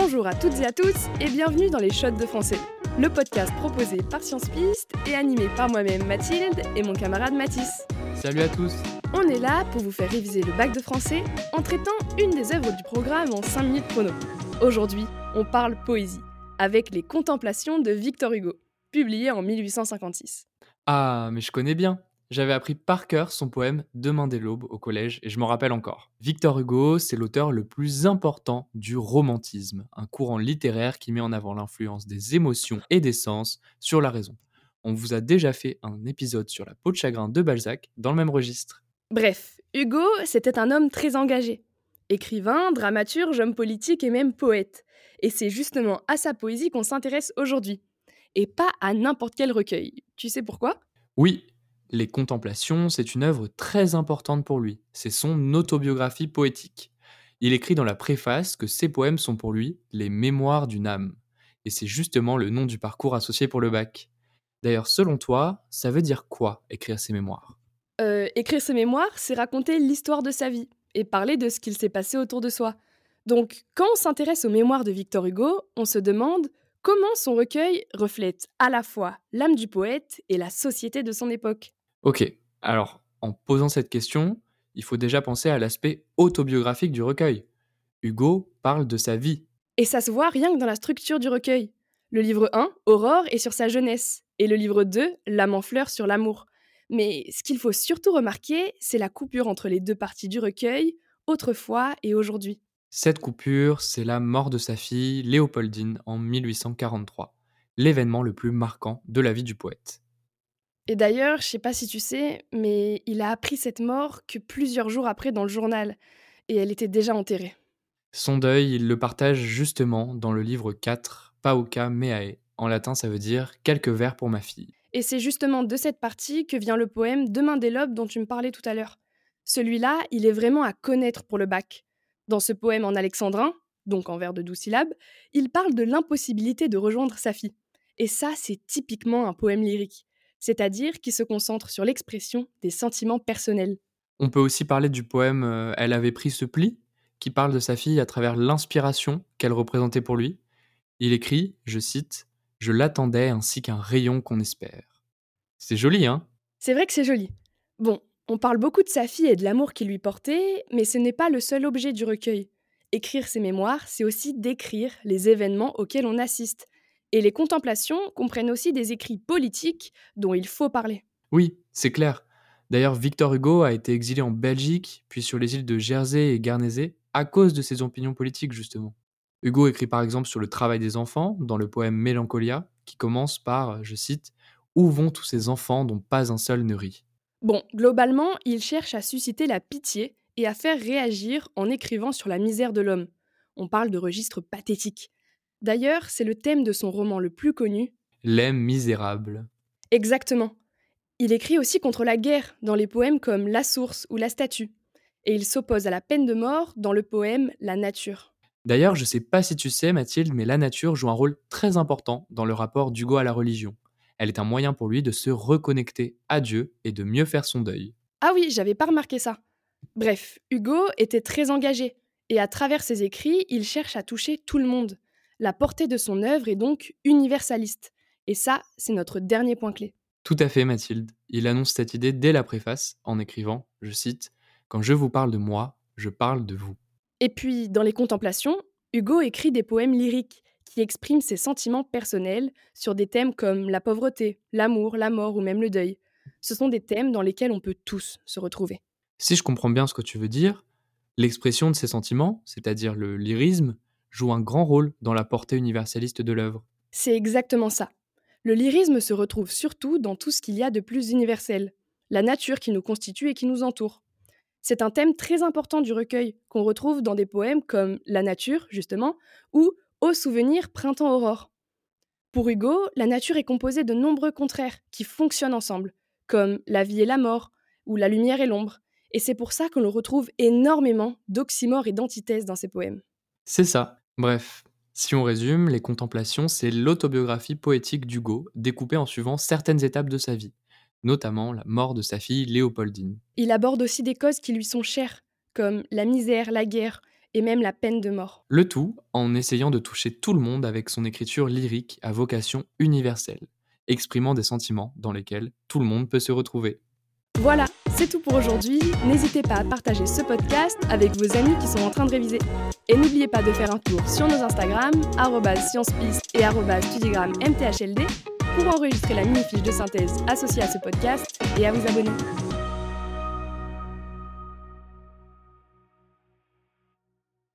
Bonjour à toutes et à tous et bienvenue dans les Shots de français, le podcast proposé par Science Piste et animé par moi-même Mathilde et mon camarade Mathis. Salut à tous On est là pour vous faire réviser le bac de français en traitant une des œuvres du programme en 5 minutes chrono. Aujourd'hui, on parle poésie, avec les Contemplations de Victor Hugo, publiées en 1856. Ah, mais je connais bien j'avais appris par cœur son poème Demain dès l'aube au collège et je m'en rappelle encore. Victor Hugo, c'est l'auteur le plus important du romantisme, un courant littéraire qui met en avant l'influence des émotions et des sens sur la raison. On vous a déjà fait un épisode sur la peau de chagrin de Balzac dans le même registre. Bref, Hugo, c'était un homme très engagé. Écrivain, dramaturge, homme politique et même poète. Et c'est justement à sa poésie qu'on s'intéresse aujourd'hui. Et pas à n'importe quel recueil. Tu sais pourquoi? Oui, les Contemplations, c'est une œuvre très importante pour lui. C'est son autobiographie poétique. Il écrit dans la préface que ses poèmes sont pour lui les mémoires d'une âme. Et c'est justement le nom du parcours associé pour le bac. D'ailleurs, selon toi, ça veut dire quoi écrire ses mémoires? Euh, Écrire ses mémoires, c'est raconter l'histoire de sa vie et parler de ce qu'il s'est passé autour de soi. Donc, quand on s'intéresse aux mémoires de Victor Hugo, on se demande comment son recueil reflète à la fois l'âme du poète et la société de son époque. Ok, alors en posant cette question, il faut déjà penser à l'aspect autobiographique du recueil. Hugo parle de sa vie. Et ça se voit rien que dans la structure du recueil. Le livre 1, Aurore, est sur sa jeunesse, et le livre 2, L'âme en fleurs, sur l'amour. Mais ce qu'il faut surtout remarquer, c'est la coupure entre les deux parties du recueil, autrefois et aujourd'hui. Cette coupure, c'est la mort de sa fille, Léopoldine, en 1843, l'événement le plus marquant de la vie du poète. Et d'ailleurs, je sais pas si tu sais, mais il a appris cette mort que plusieurs jours après dans le journal, et elle était déjà enterrée. Son deuil, il le partage justement dans le livre 4, Pauca Meae. En latin, ça veut dire quelques vers pour ma fille. Et c'est justement de cette partie que vient le poème Demain des lobes dont tu me parlais tout à l'heure. Celui-là, il est vraiment à connaître pour le bac. Dans ce poème en alexandrin, donc en vers de douze syllabes, il parle de l'impossibilité de rejoindre sa fille. Et ça, c'est typiquement un poème lyrique c'est-à-dire qui se concentre sur l'expression des sentiments personnels. On peut aussi parler du poème euh, Elle avait pris ce pli, qui parle de sa fille à travers l'inspiration qu'elle représentait pour lui. Il écrit, je cite, Je l'attendais ainsi qu'un rayon qu'on espère. C'est joli, hein? C'est vrai que c'est joli. Bon, on parle beaucoup de sa fille et de l'amour qu'il lui portait, mais ce n'est pas le seul objet du recueil. Écrire ses mémoires, c'est aussi décrire les événements auxquels on assiste, et les contemplations comprennent aussi des écrits politiques dont il faut parler. Oui, c'est clair. D'ailleurs, Victor Hugo a été exilé en Belgique, puis sur les îles de Jersey et Guernesey, à cause de ses opinions politiques, justement. Hugo écrit par exemple sur le travail des enfants, dans le poème Mélancolia, qui commence par, je cite, Où vont tous ces enfants dont pas un seul ne rit? Bon, globalement, il cherche à susciter la pitié et à faire réagir en écrivant sur la misère de l'homme. On parle de registre pathétique. D'ailleurs, c'est le thème de son roman le plus connu. Les Misérables. Exactement. Il écrit aussi contre la guerre dans les poèmes comme La source ou La statue. Et il s'oppose à la peine de mort dans le poème La nature. D'ailleurs, je sais pas si tu sais, Mathilde, mais la nature joue un rôle très important dans le rapport d'Hugo à la religion. Elle est un moyen pour lui de se reconnecter à Dieu et de mieux faire son deuil. Ah oui, j'avais pas remarqué ça. Bref, Hugo était très engagé, et à travers ses écrits, il cherche à toucher tout le monde. La portée de son œuvre est donc universaliste. Et ça, c'est notre dernier point clé. Tout à fait, Mathilde. Il annonce cette idée dès la préface en écrivant, je cite, Quand je vous parle de moi, je parle de vous. Et puis, dans les contemplations, Hugo écrit des poèmes lyriques qui expriment ses sentiments personnels sur des thèmes comme la pauvreté, l'amour, la mort ou même le deuil. Ce sont des thèmes dans lesquels on peut tous se retrouver. Si je comprends bien ce que tu veux dire, l'expression de ces sentiments, c'est-à-dire le lyrisme, joue un grand rôle dans la portée universaliste de l'œuvre. C'est exactement ça. Le lyrisme se retrouve surtout dans tout ce qu'il y a de plus universel, la nature qui nous constitue et qui nous entoure. C'est un thème très important du recueil qu'on retrouve dans des poèmes comme La nature, justement, ou Au souvenir printemps-aurore. Pour Hugo, la nature est composée de nombreux contraires qui fonctionnent ensemble, comme la vie et la mort, ou la lumière et l'ombre, et c'est pour ça que l'on retrouve énormément d'oxymores et d'antithèses dans ses poèmes. C'est ça. Bref, si on résume, les contemplations, c'est l'autobiographie poétique d'Hugo, découpée en suivant certaines étapes de sa vie, notamment la mort de sa fille Léopoldine. Il aborde aussi des causes qui lui sont chères, comme la misère, la guerre, et même la peine de mort. Le tout en essayant de toucher tout le monde avec son écriture lyrique à vocation universelle, exprimant des sentiments dans lesquels tout le monde peut se retrouver. Voilà, c'est tout pour aujourd'hui. N'hésitez pas à partager ce podcast avec vos amis qui sont en train de réviser. Et n'oubliez pas de faire un tour sur nos Instagram, sciencepiste et mthld, pour enregistrer la mini-fiche de synthèse associée à ce podcast et à vous abonner.